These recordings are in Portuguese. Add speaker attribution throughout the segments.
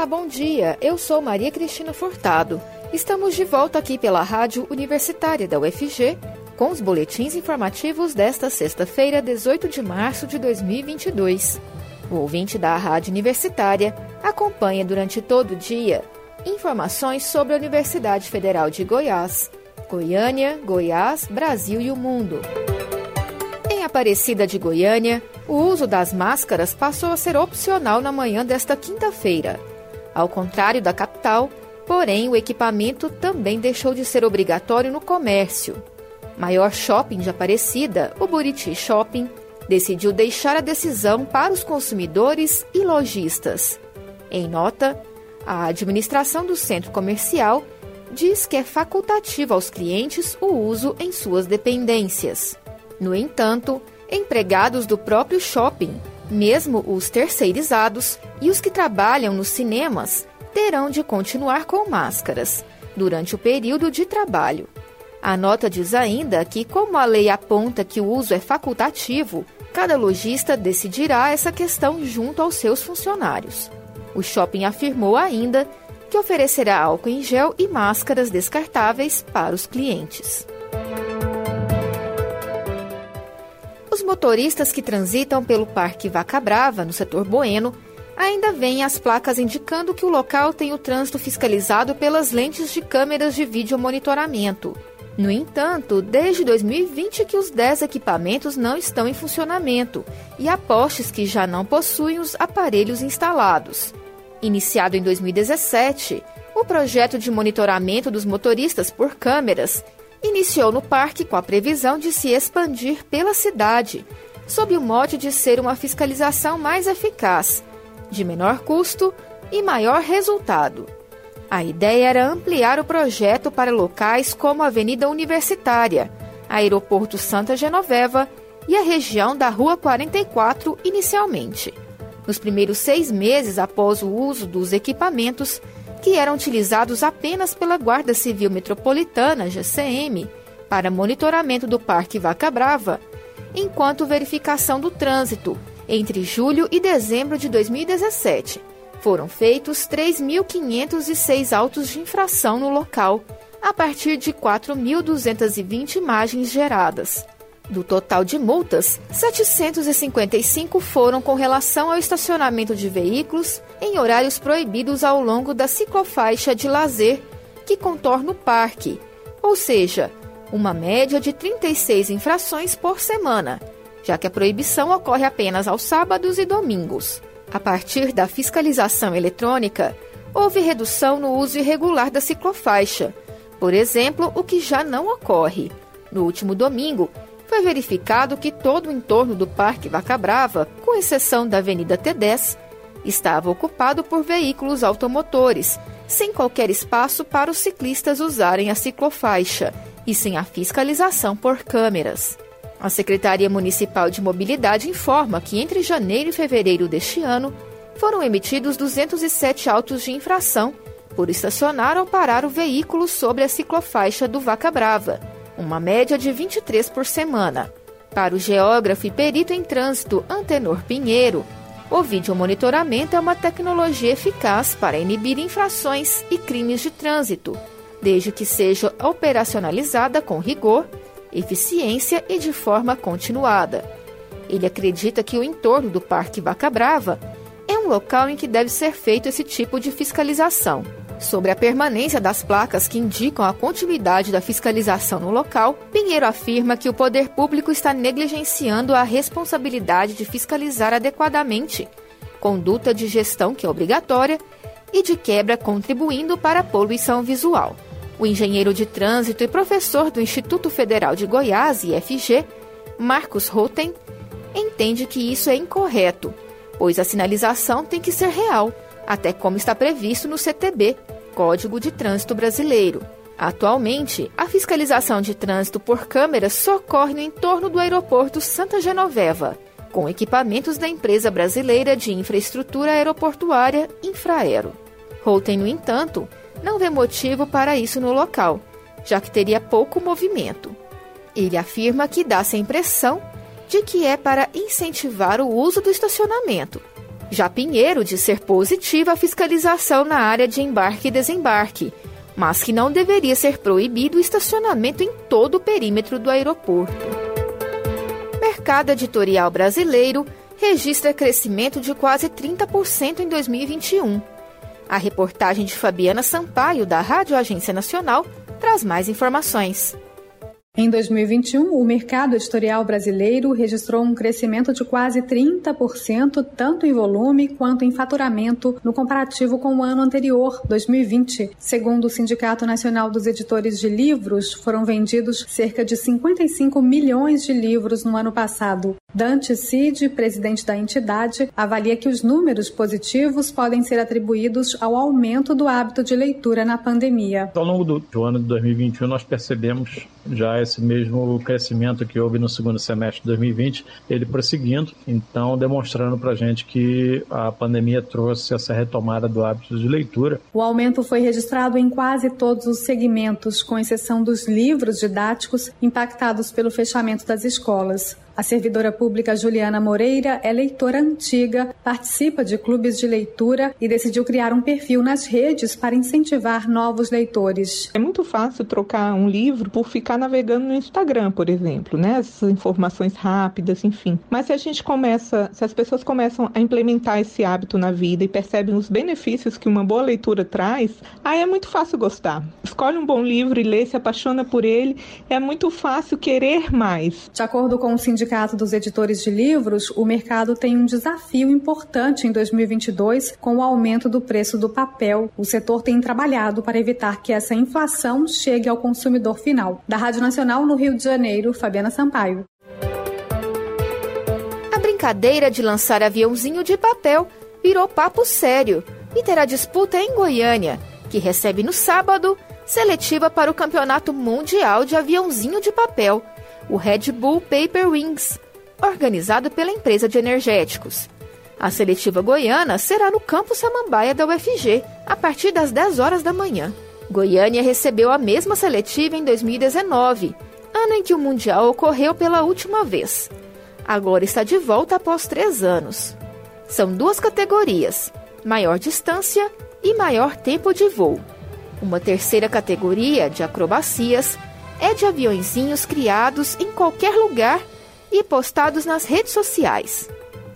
Speaker 1: Olá, bom dia. Eu sou Maria Cristina Furtado. Estamos de volta aqui pela Rádio Universitária da UFG com os boletins informativos desta sexta-feira, 18 de março de 2022. O ouvinte da Rádio Universitária acompanha durante todo o dia informações sobre a Universidade Federal de Goiás, Goiânia, Goiás, Brasil e o mundo. Em Aparecida de Goiânia, o uso das máscaras passou a ser opcional na manhã desta quinta-feira. Ao contrário da capital, porém, o equipamento também deixou de ser obrigatório no comércio. Maior shopping de Aparecida, o Buriti Shopping, decidiu deixar a decisão para os consumidores e lojistas. Em nota, a administração do centro comercial diz que é facultativo aos clientes o uso em suas dependências. No entanto, empregados do próprio shopping, mesmo os terceirizados e os que trabalham nos cinemas, terão de continuar com máscaras durante o período de trabalho. A nota diz ainda que, como a lei aponta que o uso é facultativo, cada lojista decidirá essa questão junto aos seus funcionários. O shopping afirmou ainda que oferecerá álcool em gel e máscaras descartáveis para os clientes. Motoristas que transitam pelo Parque Vaca Brava, no setor Bueno, ainda veem as placas indicando que o local tem o trânsito fiscalizado pelas lentes de câmeras de vídeo monitoramento. No entanto, desde 2020 que os 10 equipamentos não estão em funcionamento e há postes que já não possuem os aparelhos instalados. Iniciado em 2017, o projeto de monitoramento dos motoristas por câmeras iniciou no parque com a previsão de se expandir pela cidade, sob o mote de ser uma fiscalização mais eficaz, de menor custo e maior resultado. A ideia era ampliar o projeto para locais como a Avenida Universitária, Aeroporto Santa Genoveva e a região da Rua 44 inicialmente. Nos primeiros seis meses após o uso dos equipamentos, que eram utilizados apenas pela Guarda Civil Metropolitana, GCM, para monitoramento do Parque Vaca Brava, enquanto verificação do trânsito entre julho e dezembro de 2017. Foram feitos 3.506 autos de infração no local, a partir de 4.220 imagens geradas. Do total de multas, 755 foram com relação ao estacionamento de veículos em horários proibidos ao longo da ciclofaixa de lazer que contorna o parque, ou seja, uma média de 36 infrações por semana, já que a proibição ocorre apenas aos sábados e domingos. A partir da fiscalização eletrônica, houve redução no uso irregular da ciclofaixa, por exemplo, o que já não ocorre. No último domingo, foi verificado que todo o entorno do Parque Vaca Brava, com exceção da Avenida T10, estava ocupado por veículos automotores, sem qualquer espaço para os ciclistas usarem a ciclofaixa e sem a fiscalização por câmeras. A Secretaria Municipal de Mobilidade informa que entre janeiro e fevereiro deste ano foram emitidos 207 autos de infração por estacionar ou parar o veículo sobre a ciclofaixa do Vaca Brava uma média de 23 por semana. Para o geógrafo e perito em trânsito Antenor Pinheiro, o videomonitoramento é uma tecnologia eficaz para inibir infrações e crimes de trânsito, desde que seja operacionalizada com rigor, eficiência e de forma continuada. Ele acredita que o entorno do Parque Vaca Brava é um local em que deve ser feito esse tipo de fiscalização. Sobre a permanência das placas que indicam a continuidade da fiscalização no local, Pinheiro afirma que o poder público está negligenciando a responsabilidade de fiscalizar adequadamente, conduta de gestão que é obrigatória e de quebra contribuindo para a poluição visual. O engenheiro de trânsito e professor do Instituto Federal de Goiás, IFG, Marcos Roten, entende que isso é incorreto, pois a sinalização tem que ser real até como está previsto no CTB, Código de Trânsito Brasileiro. Atualmente, a fiscalização de trânsito por câmeras só ocorre no entorno do aeroporto Santa Genoveva, com equipamentos da empresa brasileira de infraestrutura aeroportuária Infraero. Holten, no entanto, não vê motivo para isso no local, já que teria pouco movimento. Ele afirma que dá-se a impressão de que é para incentivar o uso do estacionamento, Já Pinheiro diz ser positiva a fiscalização na área de embarque e desembarque, mas que não deveria ser proibido o estacionamento em todo o perímetro do aeroporto. Mercado editorial brasileiro registra crescimento de quase 30% em 2021. A reportagem de Fabiana Sampaio, da Rádio Agência Nacional, traz mais informações.
Speaker 2: Em 2021, o mercado editorial brasileiro registrou um crescimento de quase 30%, tanto em volume quanto em faturamento, no comparativo com o ano anterior, 2020. Segundo o Sindicato Nacional dos Editores de Livros, foram vendidos cerca de 55 milhões de livros no ano passado. Dante Cid, presidente da entidade, avalia que os números positivos podem ser atribuídos ao aumento do hábito de leitura na pandemia.
Speaker 3: Ao longo do, do ano de 2021, nós percebemos já esse mesmo crescimento que houve no segundo semestre de 2020, ele prosseguindo, então demonstrando para a gente que a pandemia trouxe essa retomada do hábito de leitura.
Speaker 2: O aumento foi registrado em quase todos os segmentos, com exceção dos livros didáticos impactados pelo fechamento das escolas. A servidora pública Juliana Moreira é leitora antiga, participa de clubes de leitura e decidiu criar um perfil nas redes para incentivar novos leitores.
Speaker 4: É muito fácil trocar um livro por ficar navegando no Instagram, por exemplo, né? Essas informações rápidas, enfim. Mas se a gente começa, se as pessoas começam a implementar esse hábito na vida e percebem os benefícios que uma boa leitura traz, aí é muito fácil gostar. Escolhe um bom livro e lê, se apaixona por ele, é muito fácil querer mais.
Speaker 2: De acordo com o sindicato Sindicato dos Editores de Livros, o mercado tem um desafio importante em 2022 com o aumento do preço do papel. O setor tem trabalhado para evitar que essa inflação chegue ao consumidor final. Da Rádio Nacional no Rio de Janeiro, Fabiana Sampaio.
Speaker 1: A brincadeira de lançar aviãozinho de papel virou papo sério e terá disputa em Goiânia, que recebe no sábado seletiva para o Campeonato Mundial de Aviãozinho de Papel o Red Bull Paper Wings, organizado pela empresa de energéticos. A seletiva goiana será no Campo Samambaia da UFG, a partir das 10 horas da manhã. Goiânia recebeu a mesma seletiva em 2019, ano em que o Mundial ocorreu pela última vez. Agora está de volta após três anos. São duas categorias: maior distância e maior tempo de voo. Uma terceira categoria, de acrobacias, é de aviõezinhos criados em qualquer lugar e postados nas redes sociais.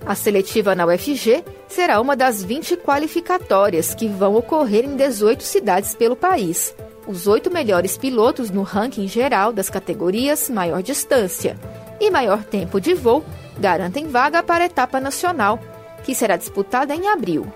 Speaker 1: A seletiva na UFG será uma das 20 qualificatórias que vão ocorrer em 18 cidades pelo país. Os oito melhores pilotos no ranking geral das categorias maior distância e maior tempo de voo garantem vaga para a etapa nacional, que será disputada em abril.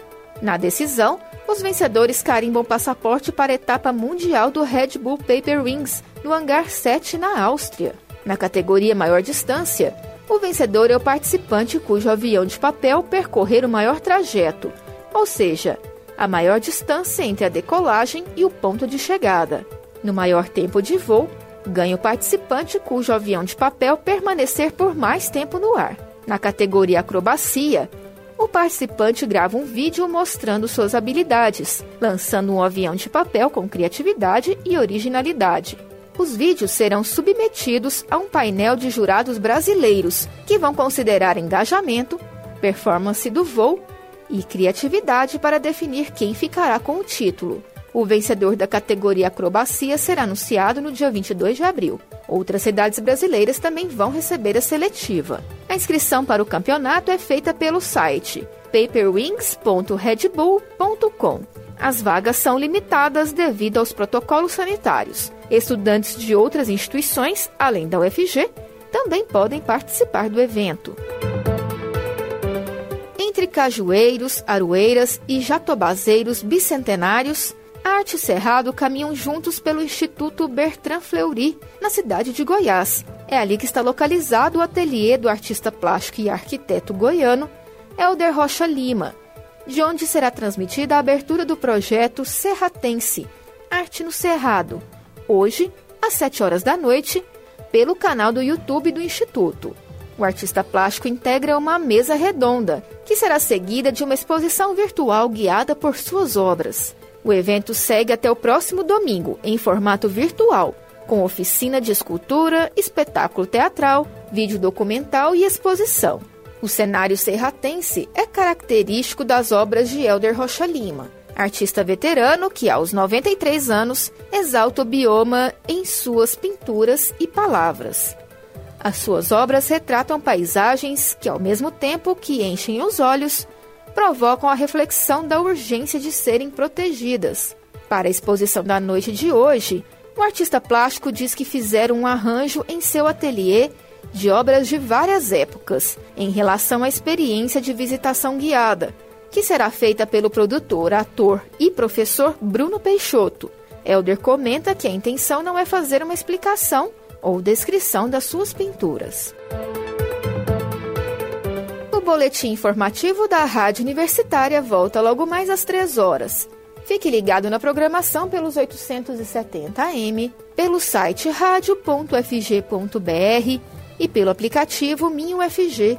Speaker 1: Na decisão, os vencedores carimbam passaporte para a etapa mundial do Red Bull Paper Wings, no Hangar 7, na Áustria. Na categoria maior distância, o vencedor é o participante cujo avião de papel percorrer o maior trajeto, ou seja, a maior distância entre a decolagem e o ponto de chegada. No maior tempo de voo, ganha o participante cujo avião de papel permanecer por mais tempo no ar. Na categoria acrobacia, o participante grava um vídeo mostrando suas habilidades, lançando um avião de papel com criatividade e originalidade. Os vídeos serão submetidos a um painel de jurados brasileiros, que vão considerar engajamento, performance do voo e criatividade para definir quem ficará com o título. O vencedor da categoria acrobacia será anunciado no dia 22 de abril. Outras cidades brasileiras também vão receber a seletiva. A inscrição para o campeonato é feita pelo site paperwings.redbull.com. As vagas são limitadas devido aos protocolos sanitários. Estudantes de outras instituições, além da UFG, também podem participar do evento. Entre cajueiros, aroeiras e jatobazeiros bicentenários, Arte e Cerrado caminham juntos pelo Instituto Bertrand Fleury, na cidade de Goiás. É ali que está localizado o ateliê do artista plástico e arquiteto goiano Helder Rocha Lima, de onde será transmitida a abertura do projeto Serratense, Arte no Cerrado, hoje, às 7 horas da noite, pelo canal do YouTube do Instituto. O artista plástico integra uma mesa redonda, que será seguida de uma exposição virtual guiada por suas obras. O evento segue até o próximo domingo, em formato virtual, com oficina de escultura, espetáculo teatral, vídeo documental e exposição. O cenário serratense é característico das obras de Helder Rocha Lima, artista veterano que, aos 93 anos, exalta o bioma em suas pinturas e palavras. As suas obras retratam paisagens que, ao mesmo tempo que enchem os olhos, provocam a reflexão da urgência de serem protegidas. Para a exposição da noite de hoje, o artista plástico diz que fizeram um arranjo em seu ateliê de obras de várias épocas, em relação à experiência de visitação guiada, que será feita pelo produtor, ator e professor Bruno Peixoto. Elder comenta que a intenção não é fazer uma explicação ou descrição das suas pinturas. O boletim informativo da Rádio Universitária volta logo mais às três horas. Fique ligado na programação pelos 870 AM, pelo site radio.fg.br e pelo aplicativo Minho FG.